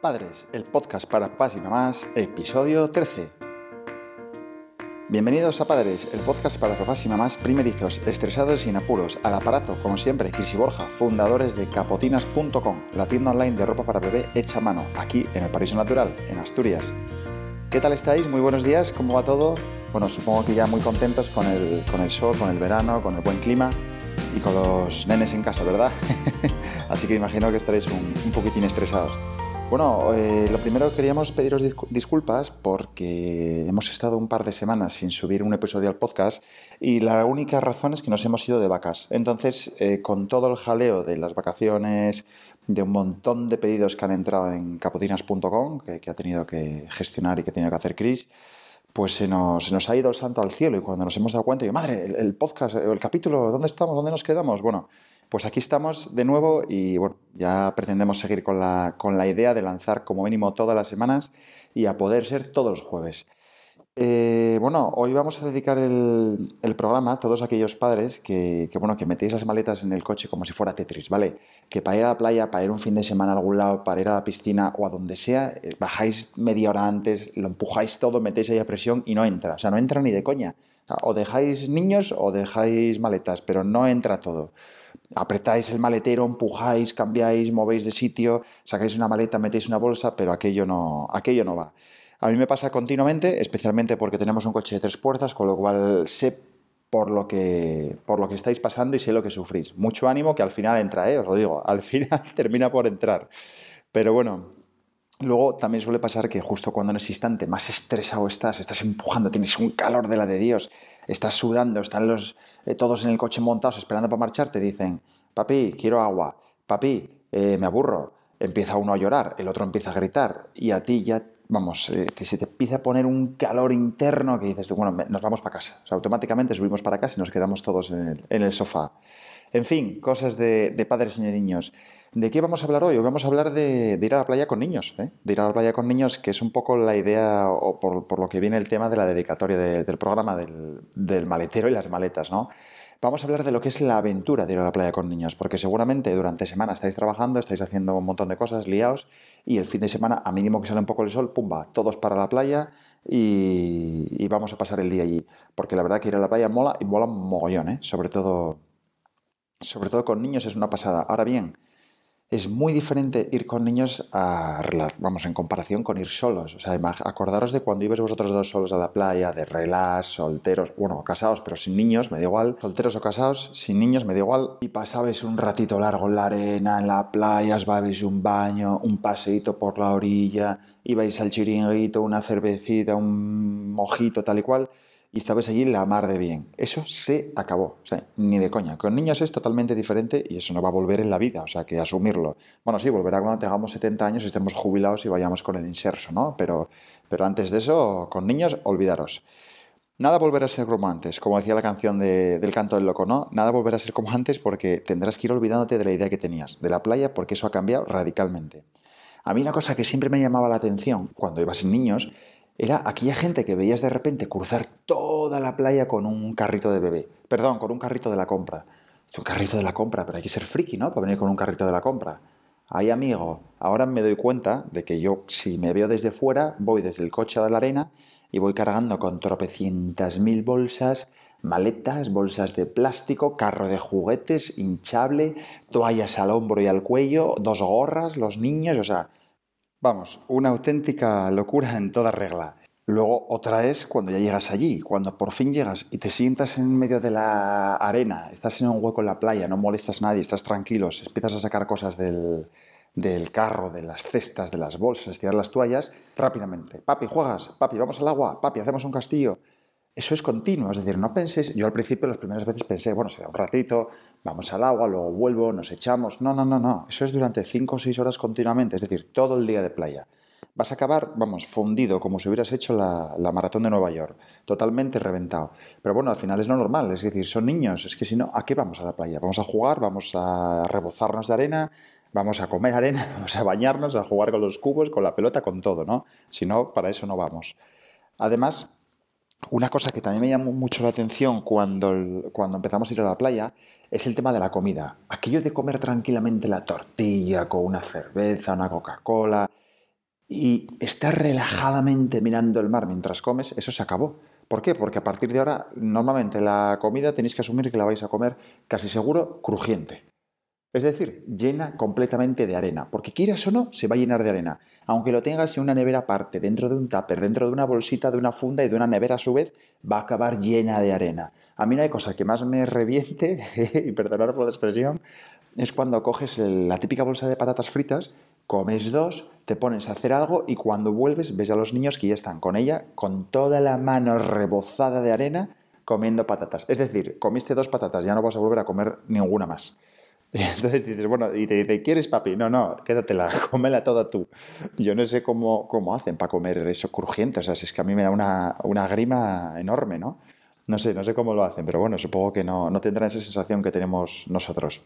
Padres, el podcast para papás y mamás, episodio 13. Bienvenidos a Padres, el podcast para papás y mamás primerizos, estresados y sin apuros. Al aparato, como siempre, y Borja, fundadores de capotinas.com, la tienda online de ropa para bebé hecha a mano, aquí en el Paraíso Natural, en Asturias. ¿Qué tal estáis? Muy buenos días, ¿cómo va todo? Bueno, supongo que ya muy contentos con el, con el sol, con el verano, con el buen clima y con los nenes en casa, ¿verdad? Así que imagino que estaréis un poquitín estresados. Bueno, eh, lo primero queríamos pediros disculpas porque hemos estado un par de semanas sin subir un episodio al podcast y la única razón es que nos hemos ido de vacas. Entonces, eh, con todo el jaleo de las vacaciones, de un montón de pedidos que han entrado en capotinas.com, que, ha tenido que gestionar y que tiene que hacer Chris, pues se nos, ha ido el santo al cielo y cuando nos hemos dado cuenta, yo, madre, el, el podcast, el capítulo, ¿dónde estamos? ¿Dónde nos quedamos? Bueno, pues aquí estamos de nuevo y bueno, ya pretendemos seguir con la, con la idea de lanzar como mínimo todas las semanas y a poder ser todos los jueves. Eh, bueno, hoy vamos a dedicar el, programa a todos aquellos padres que, bueno, que metéis las maletas en el coche como si fuera Tetris, ¿vale? Que para ir a la playa, para ir un fin de semana a algún lado, para ir a la piscina o a donde sea, eh, bajáis media hora antes, lo empujáis todo, metéis ahí a presión y no entra. O sea, no entra ni de coña. O dejáis niños o dejáis maletas, pero no entra todo apretáis el maletero, empujáis, cambiáis, movéis de sitio, sacáis una maleta, metéis una bolsa, pero aquello no, aquello no va. A mí me pasa continuamente, especialmente porque tenemos un coche de tres puertas, con lo cual sé por lo que, por lo que estáis pasando y sé lo que sufrís. Mucho ánimo que al final entra, ¿eh? os lo digo, al final termina por entrar. Pero bueno, Luego también suele pasar que justo cuando en ese instante más estresado estás, estás empujando, tienes un calor de la de Dios, estás sudando, están los, eh, todos en el coche montados esperando para marchar, te dicen, papi, quiero agua, papi, eh, me aburro, empieza uno a llorar, el otro empieza a gritar y a ti ya, vamos, eh, se te empieza a poner un calor interno que dices, bueno, nos vamos para casa. O sea, automáticamente subimos para casa y nos quedamos todos en el, sofá. En fin, cosas de, de padres y de niños. ¿De qué vamos a hablar hoy? Hoy vamos a hablar de, ir a la playa con niños, ¿eh? de ir a la playa con niños, que es un poco la idea o por, lo que viene el tema de la dedicatoria del programa del, maletero y las maletas, ¿no? Vamos a hablar de lo que es la aventura de ir a la playa con niños, porque seguramente durante semana estáis trabajando, estáis haciendo un montón de cosas, liados, y el fin de semana, a mínimo que sale un poco el sol, pumba, todos para la playa y, y vamos a pasar el día allí. Porque la verdad que ir a la playa mola y mola un mogollón, ¿eh? Sobre todo, sobre todo con niños es una pasada. Ahora bien, es muy diferente ir con niños a, vamos, en comparación con ir solos. O sea, acordaros de cuando ibais vosotros dos solos a la playa, de relax, solteros, bueno, casados, pero sin niños, me da igual. Solteros o casados, sin niños, me da igual. Y pasabais un ratito largo en la arena, en la playa, os babais un baño, un paseíto por la orilla, ibais al chiringuito, una cervecita, un mojito, tal y cual y estabas allí la mar de bien. Eso se acabó, o sea, ni de coña. Con niños es totalmente diferente y eso no va a volver en la vida, o sea, que asumirlo. Bueno, sí, volverá cuando tengamos 70 años, estemos jubilados y vayamos con el inserso, ¿no? Pero, pero antes de eso, con niños, olvidaros. Nada volverá a ser como antes, como decía la canción del canto del loco, ¿no? Nada volverá a ser como antes porque tendrás que ir olvidándote de la idea que tenías, de la playa, porque eso ha cambiado radicalmente. A mí una cosa que siempre me llamaba la atención cuando iba sin niños era aquella gente que veías de repente cruzar toda la playa con un carrito de bebé. Perdón, con un carrito de la compra. Es un carrito de la compra, pero hay que ser friki, ¿no? Para venir con un carrito de la compra. Ay, amigo, ahora me doy cuenta de que yo, si me veo desde fuera, voy desde el coche a la arena y voy cargando con tropecientas mil bolsas, maletas, bolsas de plástico, carro de juguetes, hinchable, toallas al hombro y al cuello, dos gorras, los niños, o sea, Vamos, una auténtica locura en toda regla. Luego otra es cuando ya llegas allí, cuando por fin llegas y te sientas en medio de la arena, estás en un hueco en la playa, no molestas a nadie, estás tranquilo, empiezas a sacar cosas del, del carro, de las cestas, de las bolsas, tirar las toallas, rápidamente. Papi, juegas, papi, vamos al agua, papi, hacemos un castillo eso es continuo, es decir, no penséis, yo al principio las primeras veces pensé, bueno, será un ratito, vamos al agua, luego vuelvo, nos echamos, no, no, no, no, eso es durante 5 o 6 horas continuamente, es decir, todo el día de playa. Vas a acabar, vamos, fundido, como si hubieras hecho la, maratón de Nueva York, totalmente reventado. Pero bueno, al final es lo normal, es decir, son niños, es que si no, ¿a qué vamos a la playa? Vamos a jugar, vamos a rebozarnos de arena, vamos a comer arena, vamos a bañarnos, a jugar con los cubos, con la pelota, con todo, ¿no? Si no, para eso no vamos. Además, una cosa que también me llamó mucho la atención cuando, cuando empezamos a ir a la playa es el tema de la comida. Aquello de comer tranquilamente la tortilla con una cerveza, una Coca-Cola, y estás relajadamente mirando el mar mientras comes, eso se acabó. ¿Por qué? Porque a partir de ahora, normalmente la comida tenéis que asumir que la vais a comer casi seguro crujiente. Es decir, llena completamente de arena, porque quieras o no, se va a llenar de arena. Aunque lo tengas en una nevera aparte, dentro de un tupper, dentro de una bolsita, de una funda y de una nevera a su vez, va a acabar llena de arena. A mí no hay cosa que más me reviente, y perdonar por la expresión, es cuando coges la típica bolsa de patatas fritas, comes dos, te pones a hacer algo y cuando vuelves ves a los niños que ya están con ella, con toda la mano rebozada de arena, comiendo patatas. Es decir, comiste dos patatas, ya no vas a volver a comer ninguna más. entonces dices, bueno, y te dice, ¿quieres papi? No, no, quédatela, cómela toda tú. Yo no sé cómo, cómo hacen para comer eso crujiente, o sea, es que a mí me da una, una grima enorme, ¿no? No sé, no sé cómo lo hacen, pero bueno, supongo que no, no tendrán esa sensación que tenemos nosotros.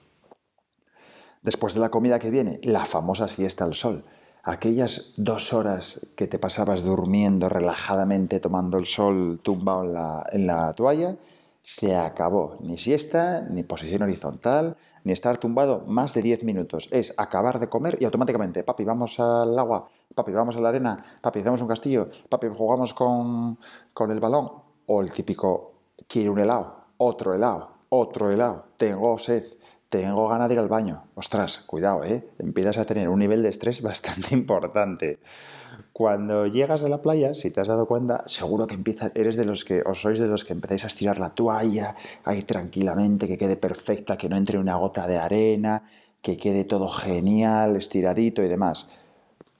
Después de la comida que viene, la famosa siesta al sol. Aquellas dos horas que te pasabas durmiendo relajadamente, tomando el sol tumbado en la, en la toalla, se acabó. Ni siesta, ni posición horizontal, ni estar tumbado más de 10 minutos. Es acabar de comer y automáticamente, papi, vamos al agua, papi, vamos a la arena, papi, hacemos un castillo, papi, jugamos con, con el balón. O el típico, quiero un helado, otro helado, otro helado, tengo sed, tengo ganas de ir al baño. Ostras, cuidado, ¿eh? Empiezas a tener un nivel de estrés bastante importante. Cuando llegas a la playa, si te has dado cuenta, seguro que empiezas, eres de los que, o sois de los que empezáis a estirar la toalla ahí tranquilamente, que quede perfecta, que no entre una gota de arena, que quede todo genial, estiradito y demás.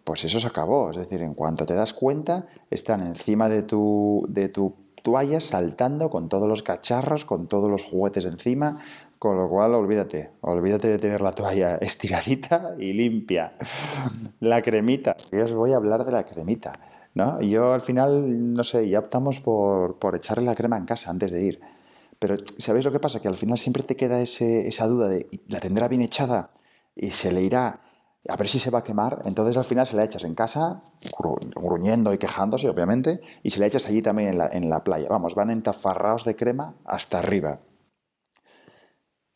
Pues eso se acabó, es decir, en cuanto te das cuenta, están encima de tu, de tu toalla saltando con todos los cacharros, con todos los juguetes encima, con lo cual, olvídate, olvídate de tener la toalla estiradita y limpia. La cremita, yo os voy a hablar de la cremita. ¿no? Yo al final, no sé, ya optamos por, echarle la crema en casa antes de ir. Pero ¿sabéis lo que pasa? Que al final siempre te queda esa duda de, ¿la tendrá bien echada? Y se le irá a ver si se va a quemar. Entonces al final se la echas en casa, gruñendo y quejándose, obviamente, y se la echas allí también en la, la playa. Vamos, van entafarrados de crema hasta arriba.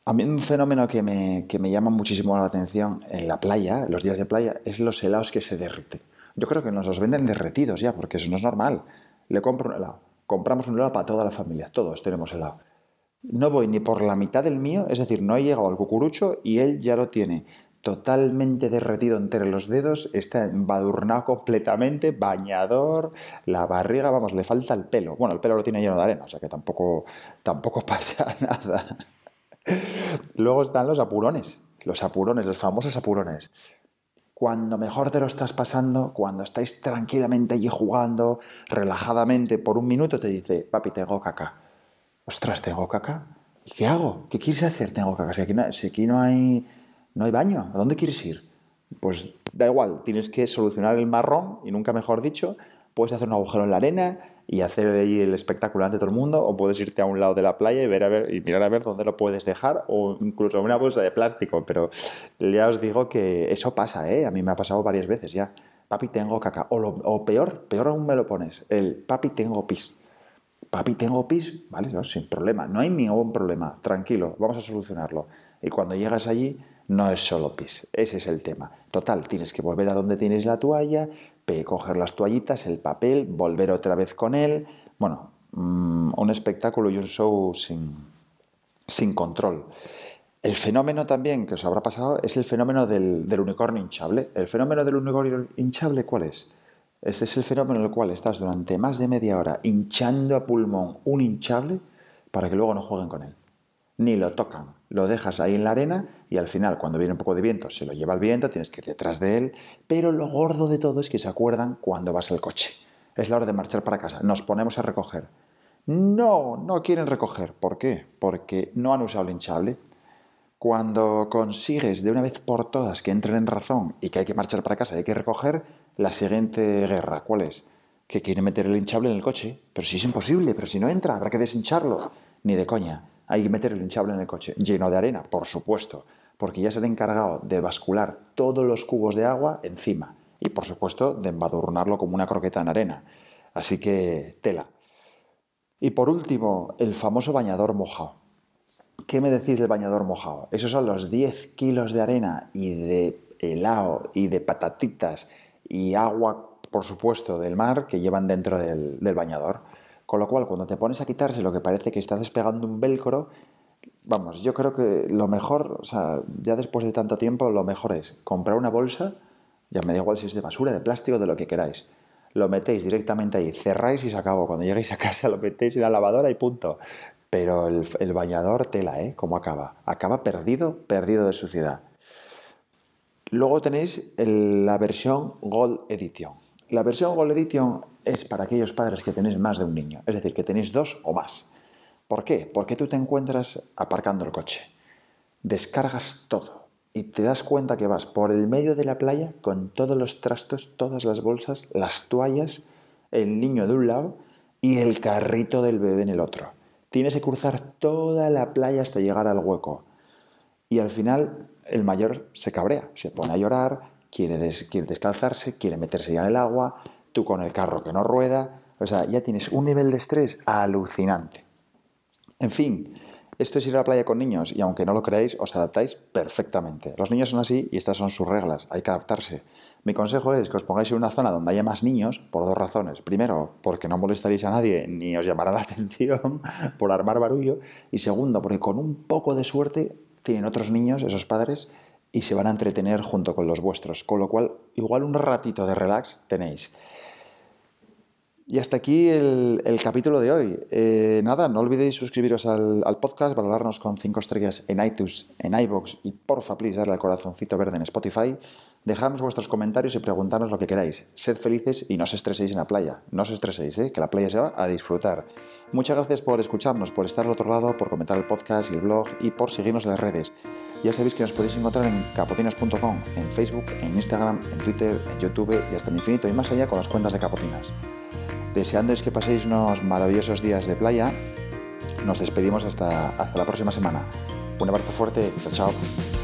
A mí un fenómeno que me, que me llama muchísimo la atención en la playa, en los días de playa, es los helados que se derriten. Yo creo que nos los venden derretidos ya, porque eso no es normal. Le compro un helado. Compramos un helado para toda la familia. Todos tenemos helado. No voy ni por la mitad del mío, es decir, no he llegado al cucurucho y él ya lo tiene totalmente derretido entre los dedos, está embadurnado completamente, bañador, la barriga, vamos, le falta el pelo. Bueno, el pelo lo tiene lleno de arena, o sea que tampoco, tampoco pasa nada. Luego están los apurones, los apurones, los famosos apurones. Cuando mejor te lo estás pasando, cuando estáis tranquilamente allí jugando, relajadamente, por un minuto te dice, papi, tengo caca. Ostras, tengo caca. ¿Y qué hago? ¿Qué quieres hacer? Tengo caca. Si aquí no, si aquí no hay, no hay baño, ¿a dónde quieres ir? Pues da igual, tienes que solucionar el marrón, y nunca mejor dicho, puedes hacer un agujero en la arena, y hacer ahí el espectáculo ante todo el mundo, o puedes irte a un lado de la playa y, ver a ver, y mirar a ver dónde lo puedes dejar, o incluso una bolsa de plástico. Pero ya os digo que eso pasa, ¿eh? A mí me ha pasado varias veces ya. Papi, tengo caca. O, o peor, peor aún me lo pones. El papi, tengo pis. Papi, tengo pis. Vale, sin problema. No hay ningún problema. Tranquilo, vamos a solucionarlo. Y cuando llegas allí, no es solo pis. Ese es el tema. Total, tienes que volver a donde tienes la toalla, coger las toallitas, el papel, volver otra vez con él. Bueno, mm, un espectáculo y un show sin, sin control. El fenómeno también que os habrá pasado es el fenómeno del, del, unicornio hinchable. ¿El fenómeno del unicornio hinchable cuál es? Este es el fenómeno en el cual estás durante más de media hora hinchando a pulmón un hinchable para que luego no jueguen con él. Ni lo tocan, lo dejas ahí en la arena y al final, cuando viene un poco de viento, se lo lleva el viento, tienes que ir detrás de él, pero lo gordo de todo es que se acuerdan cuando vas al coche. Es la hora de marchar para casa, nos ponemos a recoger. No, no quieren recoger. ¿Por qué? Porque no han usado el hinchable. Cuando consigues de una vez por todas que entren en razón y que hay que marchar para casa hay que recoger, la siguiente guerra, ¿cuál es? Que quieren meter el hinchable en el coche. Pero si es imposible, pero si no entra, habrá que deshincharlo. Ni de coña. Hay que meter el hinchable en el coche, lleno de arena, por supuesto, porque ya se han encargado de bascular todos los cubos de agua encima y, por supuesto, de embadurnarlo como una croqueta en arena. Así que tela. Y por último, el famoso bañador mojado. ¿Qué me decís del bañador mojado? Esos son los 10 kilos de arena y de helado y de patatitas y agua, por supuesto, del mar que llevan dentro del, del bañador. Con lo cual, cuando te pones a quitarse lo que parece que estás despegando un velcro, vamos, yo creo que lo mejor, o sea, ya después de tanto tiempo, lo mejor es comprar una bolsa, ya me da igual si es de basura, de plástico, de lo que queráis. Lo metéis directamente ahí, cerráis y se acabó. Cuando lleguéis a casa lo metéis en la lavadora y punto. Pero el, bañador tela, ¿eh? ¿Cómo acaba? Acaba perdido, perdido de suciedad. Luego tenéis la versión Gold Edition. La versión Gold Edition es para aquellos padres que tenéis más de un niño, es decir, que tenéis dos o más. ¿Por qué? Porque tú te encuentras aparcando el coche, descargas todo y te das cuenta que vas por el medio de la playa con todos los trastos, todas las bolsas, las toallas, el niño de un lado y el carrito del bebé en el otro. Tienes que cruzar toda la playa hasta llegar al hueco. Y al final el mayor se cabrea, se pone a llorar, quiere, descalzarse, quiere meterse ya en el agua, tú con el carro que no rueda. O sea, ya tienes un nivel de estrés alucinante. En fin, esto es ir a la playa con niños y aunque no lo creáis, os adaptáis perfectamente. Los niños son así y estas son sus reglas, hay que adaptarse. Mi consejo es que os pongáis en una zona donde haya más niños por dos razones. Primero, porque no molestaréis a nadie ni os llamará la atención por armar barullo. Y segundo, porque con un poco de suerte tienen otros niños, esos padres, y se van a entretener junto con los vuestros. Con lo cual, igual un ratito de relax tenéis. Y hasta aquí el, capítulo de hoy. Eh, nada, no olvidéis suscribiros al, podcast, valorarnos con 5 estrellas en iTunes, en iBox y porfa, please, darle al corazoncito verde en Spotify. Dejadnos vuestros comentarios y preguntarnos lo que queráis. Sed felices y no os estreséis en la playa. No os estreséis, ¿eh? que la playa se va a disfrutar. Muchas gracias por escucharnos, por estar al otro lado, por comentar el podcast y el blog y por seguirnos en las redes. Ya sabéis que nos podéis encontrar en capotinas.com, en Facebook, en Instagram, en Twitter, en YouTube y hasta el infinito y más allá con las cuentas de Capotinas. Deseándoos que paséis unos maravillosos días de playa, nos despedimos hasta, hasta la próxima semana. Un abrazo fuerte, chao chao.